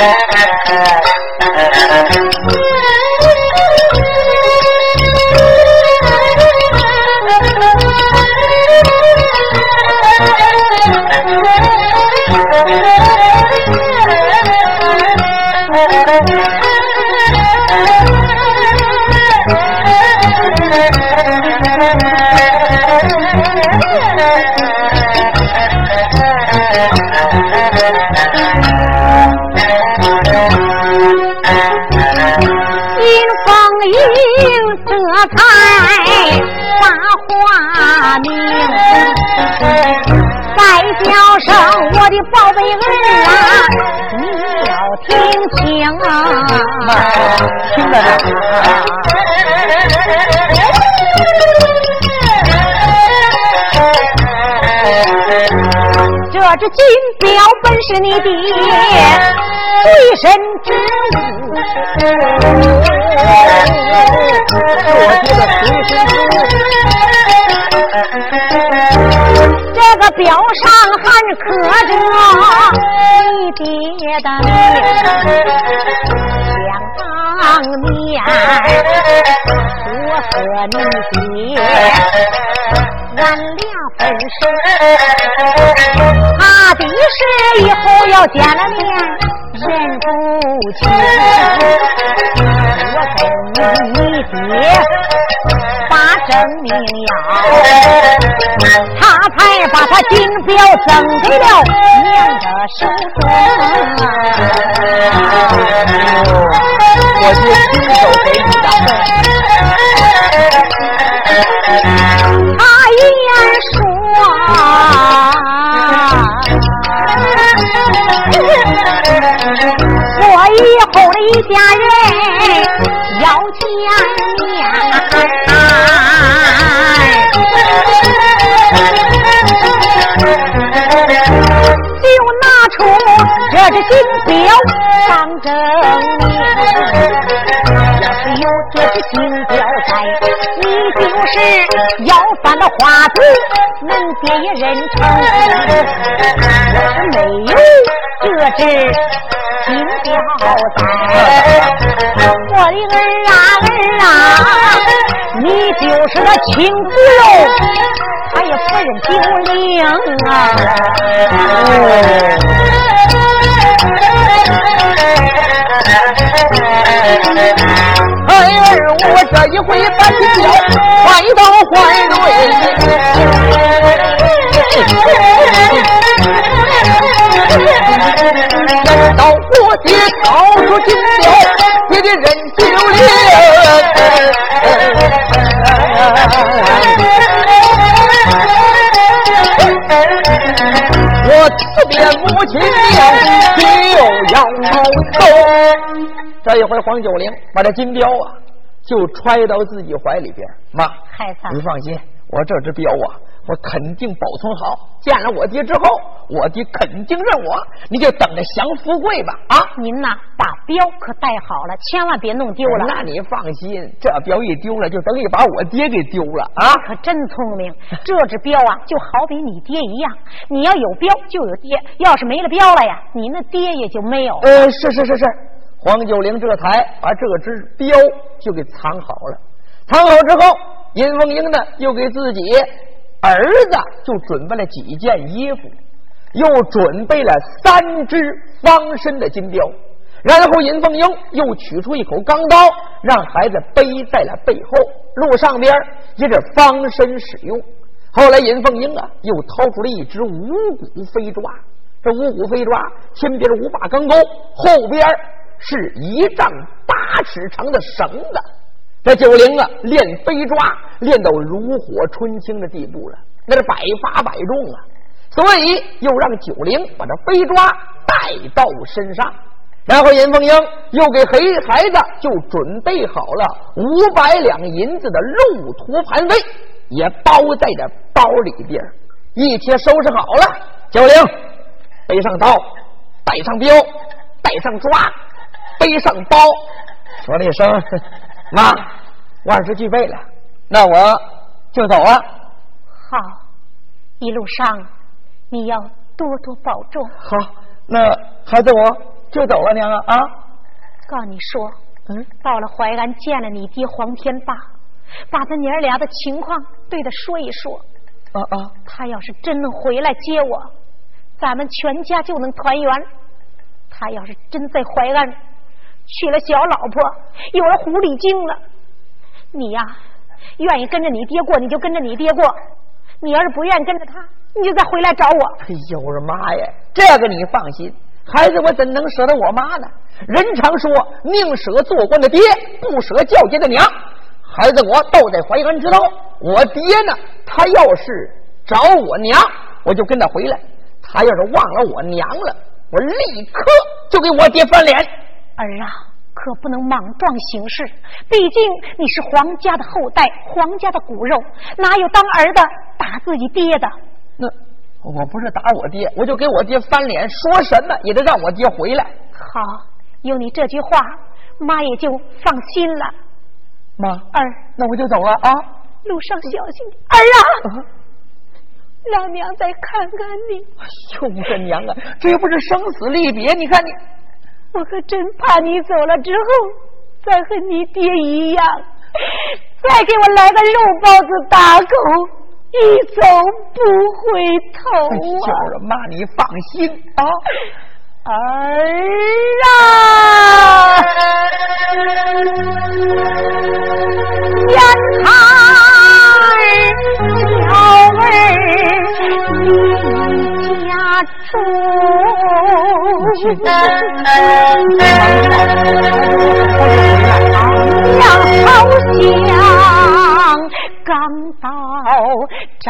Thank you. 宝贝儿啊，你要听清啊！听着呢。这只金表本是你的随身之物，我爹的表上还刻着你爹的名，想当年我和你爹俺俩分手，怕的是以后要见了面。认不清，你爹把生命要，他才把他金表赠给了娘的手中。我爹亲手给你的。他言说。我以后的一家人要见面，就拿出这只金表当证明。要是有这只金表在，你就是要饭的花子，恁爹也认成。要是没有这只。金表在，我的儿啊儿啊，你就是那青骨肉，他也不认九灵啊。孩儿，我这一回把金表换到怀里。爹掏出金表，你的人九灵？我辞别母亲娘，就要走。这一回，黄九龄把这金雕啊，就揣到自己怀里边。妈，孩子，你放心，我这只表啊。我肯定保存好，见了我爹之后，我爹肯定认我。你就等着享富贵吧！啊，您呐，把镖可带好了，千万别弄丢了。那你放心，这镖一丢了，就等于把我爹给丢了啊！可真聪明，这只镖啊，就好比你爹一样，你要有镖就有爹，要是没了镖了呀，你那爹也就没有。呃，是是是是，黄九龄这才把这只镖就给藏好了。藏好之后，尹凤英呢，又给自己。儿子就准备了几件衣服，又准备了三只防身的金镖，然后尹凤英又取出一口钢刀，让孩子背在了背后，路上边也是防身使用。后来尹凤英啊，又掏出了一只五骨飞抓，这五骨飞抓前边五把钢钩，后边是一丈八尺长的绳子。这九龄啊，练飞抓练到炉火纯青的地步了，那是百发百中啊！所以又让九龄把这飞抓带到身上，然后严凤英又给黑孩子就准备好了五百两银子的路途盘费，也包在这包里边，一切收拾好了。九龄背上刀，带上镖，带上抓，背上包，说了一声。妈，万事俱备了，那我就走了。好，一路上你要多多保重。好，那孩子我就走了，娘啊啊！告诉你说，嗯，到了淮安见了你爹黄天霸，把他娘俩的情况对他说一说。啊啊！他要是真能回来接我，咱们全家就能团圆。他要是真在淮安娶了小老婆，有了狐狸精了，你呀，愿意跟着你爹过，你就跟着你爹过；你要是不愿意跟着他，你就再回来找我。哎呦我的妈呀！这个你放心，孩子我怎能舍得我妈呢？人常说，宁舍做官的爹，不舍教家的娘。孩子我都在淮安知道，我爹呢，他要是找我娘，我就跟他回来；他要是忘了我娘了，我立刻就给我爹翻脸。儿啊，可不能莽撞行事，毕竟你是皇家的后代，皇家的骨肉，哪有当儿的打自己爹的？那我不是打我爹，我就给我爹翻脸，说什么也得让我爹回来。好，有你这句话，妈也就放心了。妈，儿，那我就走了啊！路上小心点。儿啊，让娘再看看你。哎呦，我的娘啊，这又不是生死离别，你看你。我可真怕你走了之后，再和你爹一样，再给我来个肉包子打狗，一走不回头啊！就是妈，你放心啊，儿啊，烟台小儿离家出，娘好像刚到闸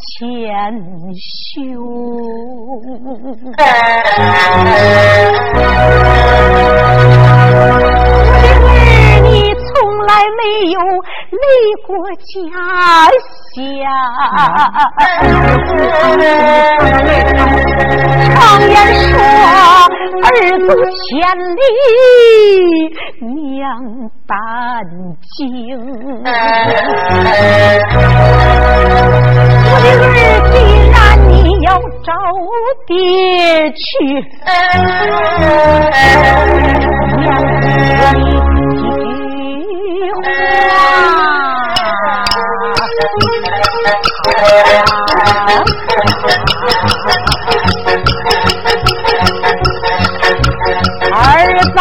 前兄。你从来没有离过家乡。常言说，儿子千里娘担惊。我的儿，既然你要找爹去，娘儿在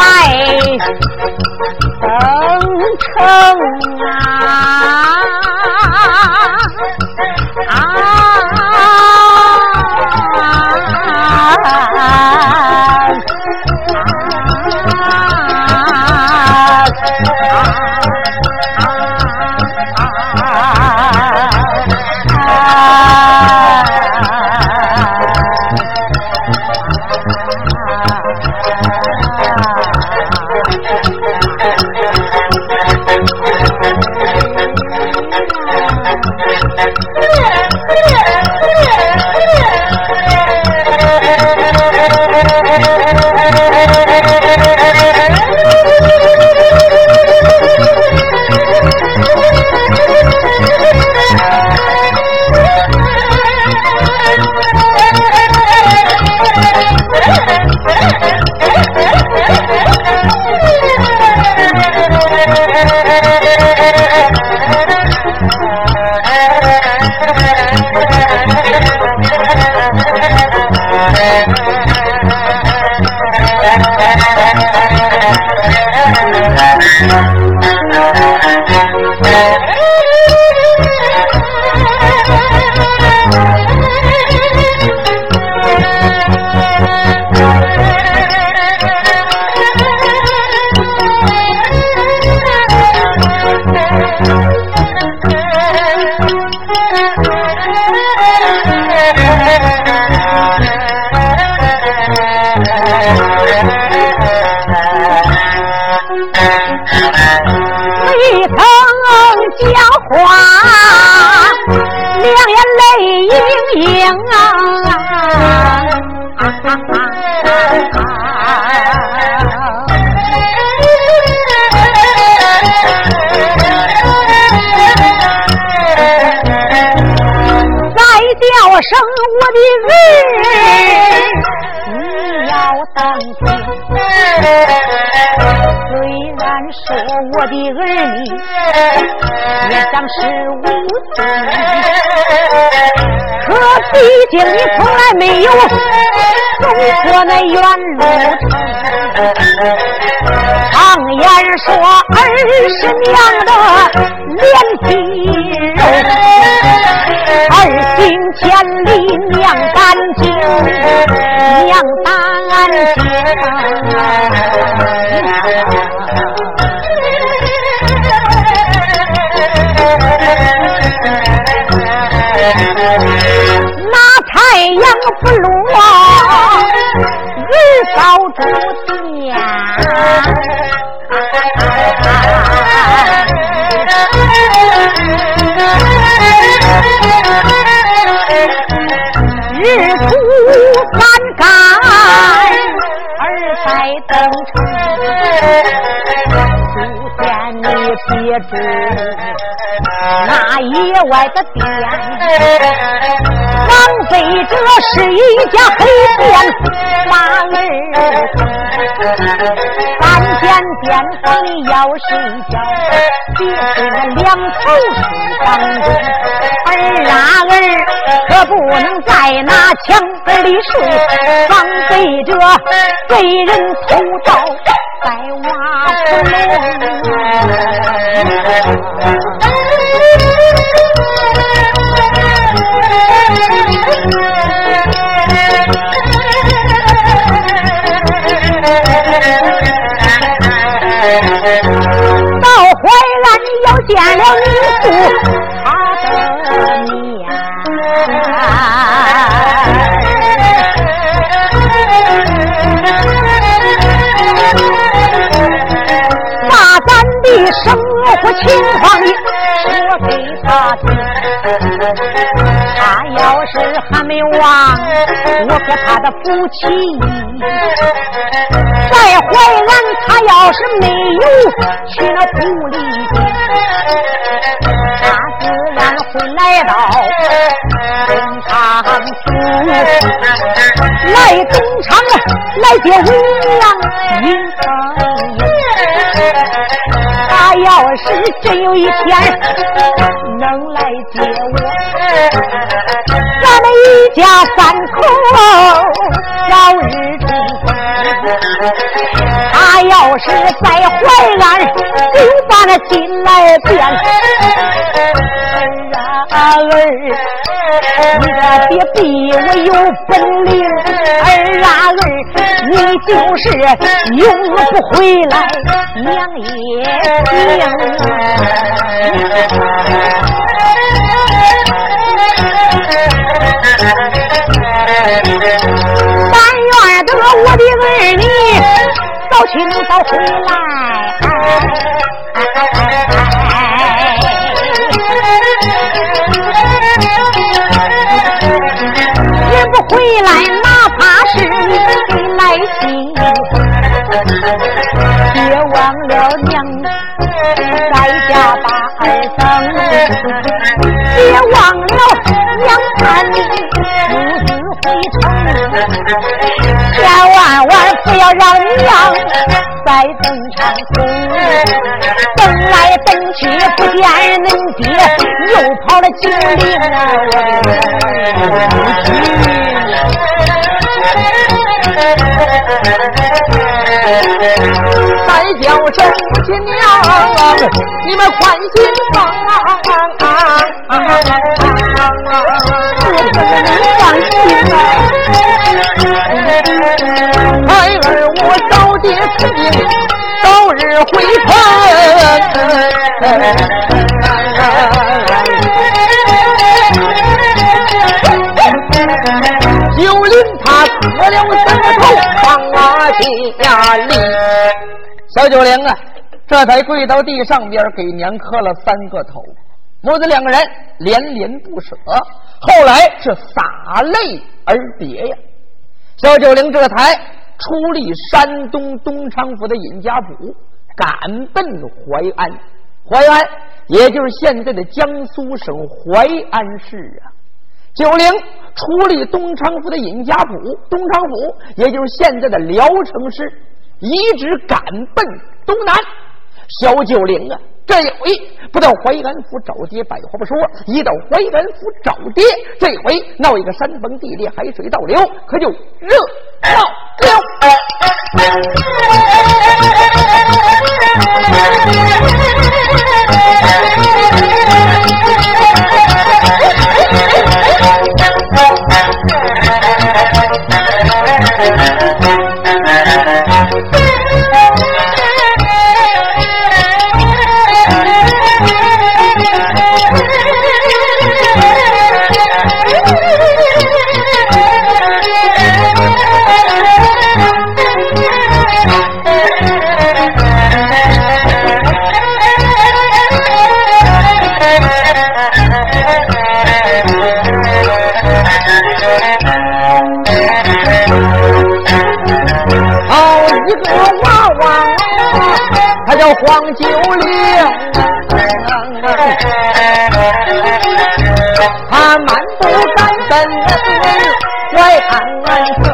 登城啊的儿，你要当爹。虽然说我的儿女也长十五岁，可毕竟你从来没有走过那远路程。常言说儿是娘的脸皮肉，里娘担惊，娘担惊。那太阳不落，日照住天。先你别知那野外的店，王妃这是一家黑店，把儿三间店房要睡觉，别是那两头睡房中，儿啊儿可不能在那墙根里睡，防备着被人偷盗在瓦房到淮安要见了你父生活情况里说给他听。他要是还没忘我和他的夫妻，在淮安他要是没有去那狐狸精，他自然会来到东厂府，来东厂来接文郎云凤英。要是真有一天能来接我，咱们一家三口早日成婚。他要是再坏，俺，就把那心来变。儿，你可别逼我有本领。儿啊儿，你就是永不回来，娘也但愿得我的儿女早去早回来。来，哪怕是你来信，别忘了娘在家把儿等，别忘了娘盼你母子回城，千万万不要让娘再登场中等来等去不见恁爹，又跑了九陵啊！再叫声母亲娘，你们宽心放，放心啊！孩儿我早结此命，早日回城。九龄他磕了，家里。小九龄啊，这才跪到地上边，给娘磕了三个头。母子两个人连连不舍，后来是洒泪而别呀。小九龄这才出离山东东昌府的尹家堡，赶奔淮安。淮安也就是现在的江苏省淮安市啊。九龄处理东昌府的尹家府，东昌府也就是现在的聊城市，一直赶奔东南。小九龄啊，这一回不到淮安府找爹，百话不说；一到淮安府找爹，这回闹一个山崩地裂，海水倒流，可就热闹了。黄九龄，他满不赶奔淮安城，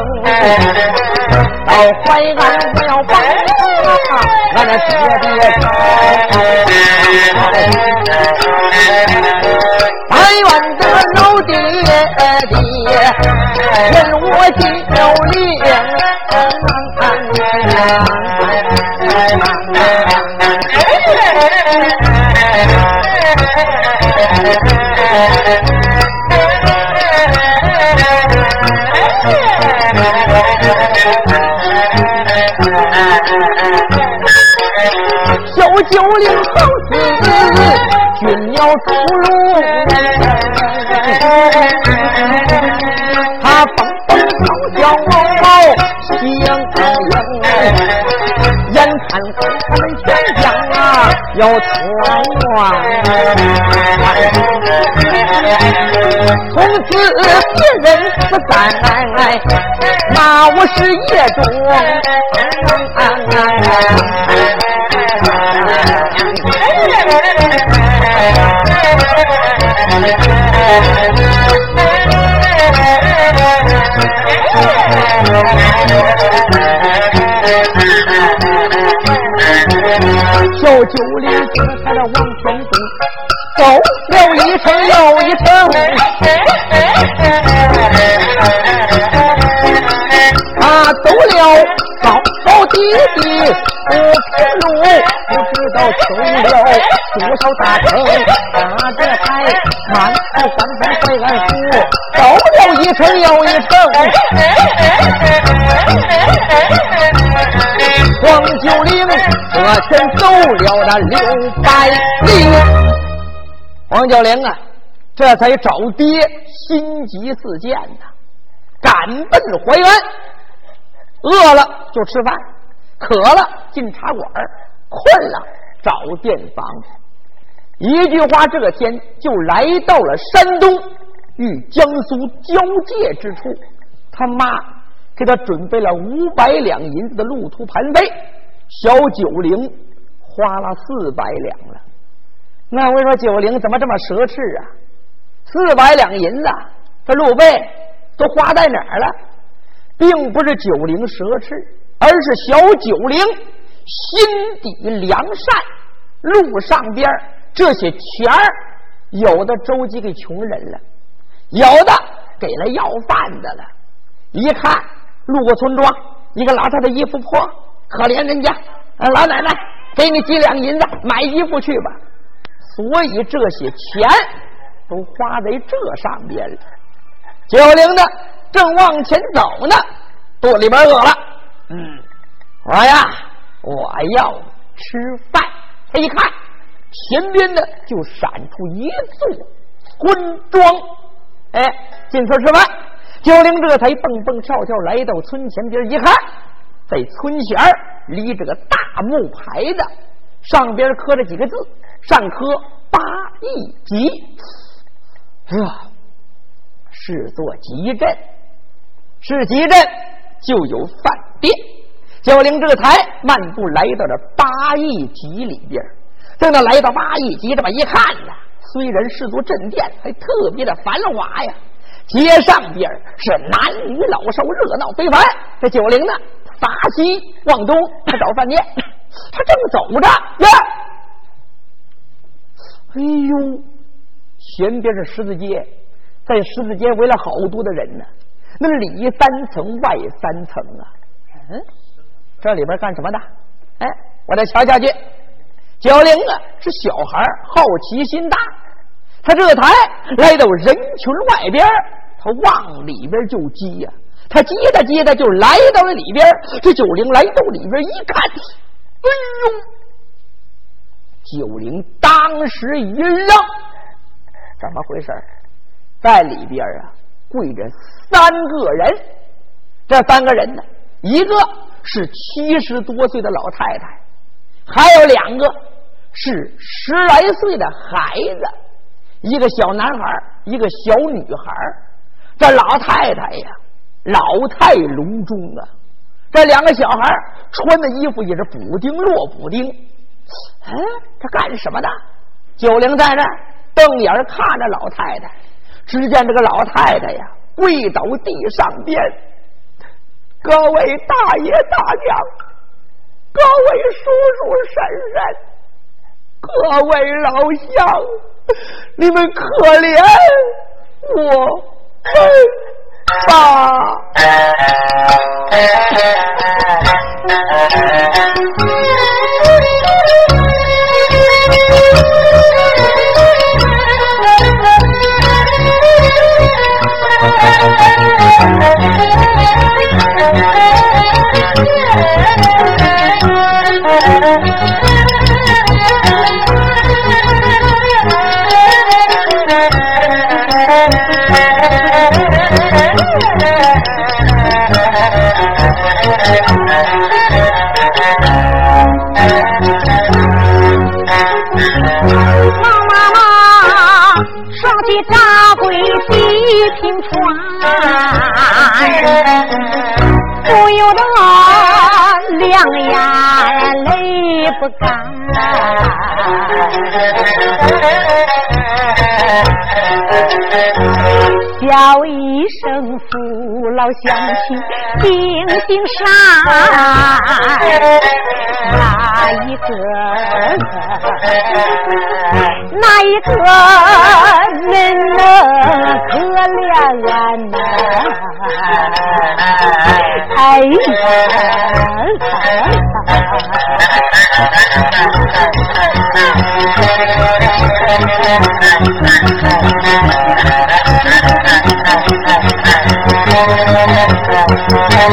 到淮安我要帮俺那爹爹，但愿得老爹爹跟我九龄。九龄好似军鸟出笼，他蹦蹦跳跳喜洋洋，眼看他们全家啊要团圆，从此别人不再骂我是野种。小九龄这才的往前走，走了一程又一程，他走了高高低低。不平路，不知道走了多少大坑，他这才满头翻翻淮安府，走了一程又一程。黄九龄我全走了那六百里，黄九龄啊，这才找爹，心急似箭呐，赶奔淮安，饿了就吃饭。渴了进茶馆，困了找店房。一句话，这天就来到了山东与江苏交界之处。他妈给他准备了五百两银子的路途盘费，小九龄花了四百两了。那我说九龄怎么这么奢侈啊？四百两银子，这路费都花在哪儿了？并不是九龄奢侈。而是小九龄心底良善，路上边这些钱儿，有的周济给穷人了，有的给了要饭的了。一看路过村庄，一个老太太衣服破，可怜人家，老奶奶给你几两银子买衣服去吧。所以这些钱都花在这上边了。九龄的正往前走呢，肚里边饿了。嗯，我呀，我要吃饭。他一看，前边的就闪出一座村庄，哎，进村吃饭。九龄这才蹦蹦跳跳来到村前边，一看，在村前立着个大木牌子，上边刻着几个字，上刻八义集。哎呀，是座集镇，是集镇就有饭。店，九龄这才漫步来到这八义集里边。等他来到八义集这么一看呢，虽然是座镇店，还特别的繁华呀。街上边是男女老少热闹非凡。这九龄呢，发西往东，他找饭店，他正走着呀，哎呦，前边是十字街，在十字街围了好多的人呢，那里三层外三层啊，嗯，这里边干什么的？哎，我再瞧瞧去。九龄啊，是小孩好奇心大，他这才来到人群外边，他往里边就挤呀，他接着接着就来到了里边。这九龄来到里边一看，哎呦！九龄当时一愣，怎么回事？在里边啊，跪着三个人，这三个人呢，一个是七十多岁的老太太，还有两个。是十来岁的孩子，一个小男孩，一个小女孩。这老太太呀，老态龙钟啊。这两个小孩穿的衣服也是补丁落补丁。哎，他干什么的？九龄在这瞪眼看着老太太。只见这个老太太呀，跪倒地上边。各位大爷大娘，各位叔叔婶婶。各位老乡，你们可怜我吧！地平川，不由得两眼泪不干。叫一声父老乡亲，定心善，哪一个？哪一个人能可怜俺呐？哎只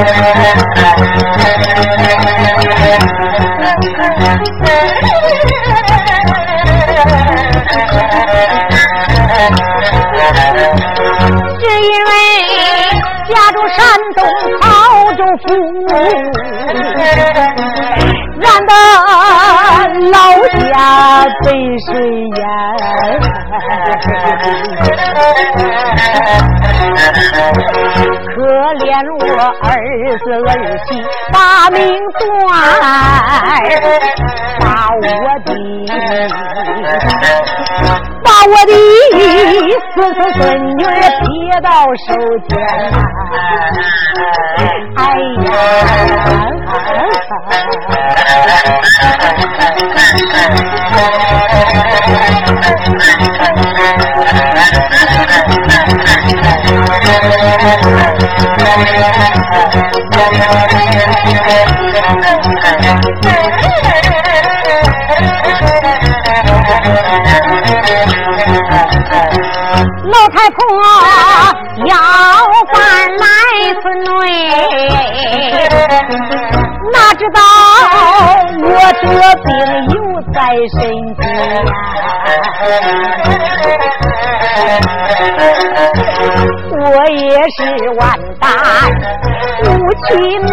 因为家住山东曹州府，难得老家被水淹。连我儿子儿媳把命断，把我的，把我的孙子孙女撇到手边，哎呀！老太婆要饭来村内，哪知道我得病又在身边，我也是完蛋，无气卖。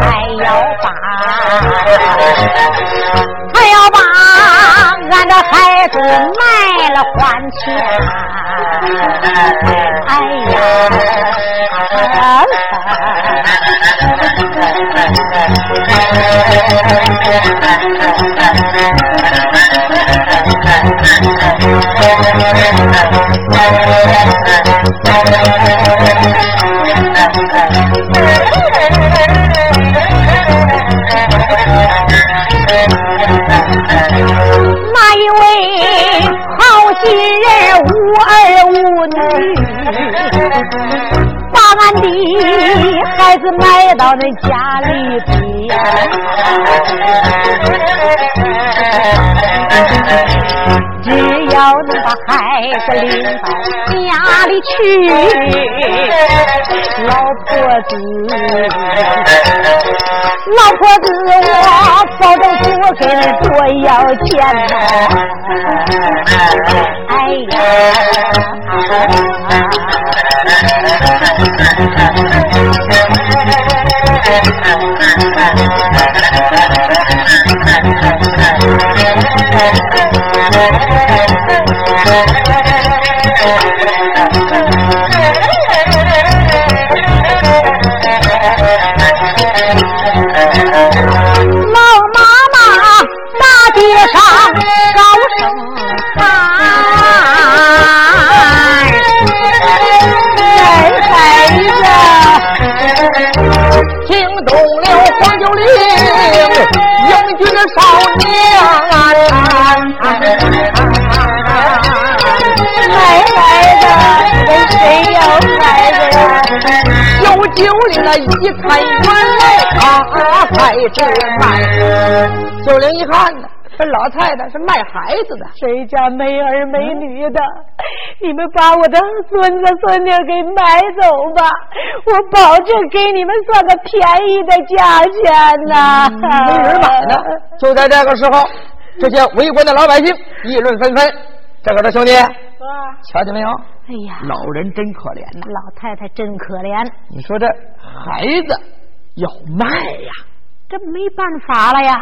还要把，还要把俺的孩子卖了还钱。哎呀！那一位好心人无儿无女，把俺的孩子埋到那家里边，只要能把孩子领到家里去，老婆子。老婆子，我保证不给你多要钱呐！哎老 九龄啊，一看原来他才是卖。九零一看呢，这老太太是卖孩子的。谁家没儿没女的？你们把我的孙子孙女给买走吧，我保证给你们算个便宜的价钱呐、没人买呢。就在这个时候，这些围观的老百姓议论纷纷。这个的兄弟，瞧见没有？哎呀，老人真可怜呐！老太太真可怜，你说这孩子要卖呀？这没办法了呀。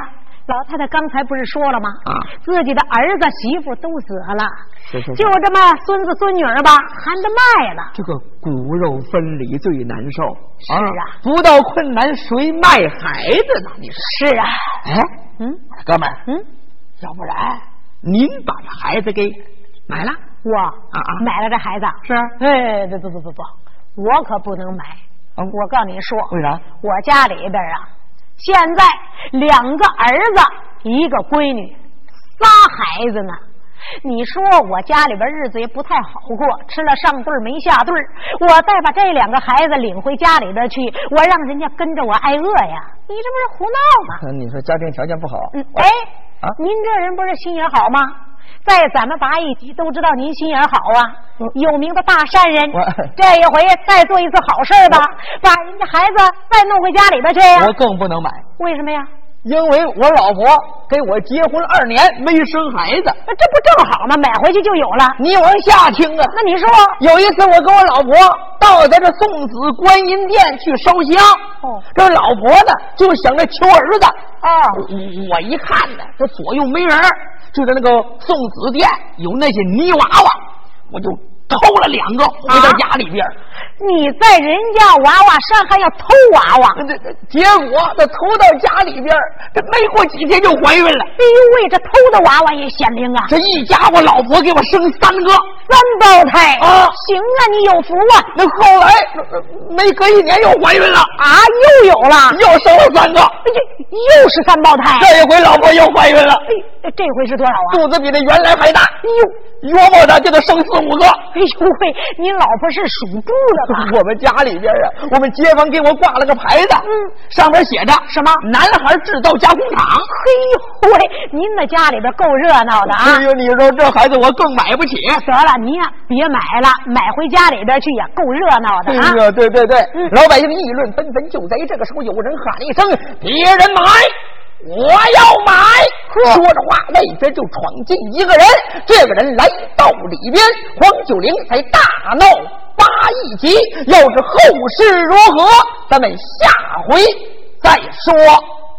老太太刚才不是说了吗？啊自己的儿子媳妇都死了，是是是就这么孙子孙女儿吧，还得卖了。这个骨肉分离最难受。是啊不到困难谁卖孩子呢？你说？是啊，哎，嗯哥们儿，嗯，要不然您把这孩子给买了？我啊啊买了这孩子，是哎，不不不不不，我可不能买。嗯我告诉你说，为啥？我家里边啊，现在两个儿子，一个闺女，仨孩子呢。你说我家里边日子也不太好过，吃了上顿儿没下顿儿我再把这两个孩子领回家里边去，我让人家跟着我挨饿呀？你这不是胡闹吗？你说家庭条件不好，嗯，哎，啊您这人不是心眼好吗？在咱们八一级都知道您心眼好啊，有名的大善人。这一回再做一次好事儿吧，把人家孩子再弄回家里边去呀、我更不能买，为什么呀？因为我老婆给我结婚二年没生孩子。那这不正好吗？买回去就有了。你往下听啊，那你说，有一次我跟我老婆到咱这送子观音殿去烧香，哦这老婆呢就想着求儿子，啊，我我一看呢，这左右没人儿，就在那个送子店有那些泥娃娃，我就偷了两个回到家里边儿。你在人家娃娃上还要偷娃娃？这这结果这偷到家里边儿，这没过几天就怀孕了。哎呦喂，这偷的娃娃也显灵啊！这一家伙，老婆给我生三个。三胞胎啊行啊，你有福啊！那后来呃没隔一年又怀孕了，啊，又有了，又生了三个。哎这又是三胞胎。这一回老婆又怀孕了，哎，这回是多少啊？肚子比那原来还大。哟，约摸着就得生四五个。哎呦喂，你老婆是属猪的吧？我们家里边啊，我们街坊给我挂了个牌子，嗯，上面写着什么“男孩制造加工厂嘿呦喂，您那家里边够热闹的”。啊哎！呦，你说这孩子我更买不起。得了，您呀别买了，买回家里边去也，够热闹的啊！对对对，老百姓议论纷纷。就在这个时候，有人喊了一声：“别人买，我要买！”说着话，外边就闯进一个人。这个人来到里边，黄九龄才大闹八一级。要是后事如何，咱们下回再说。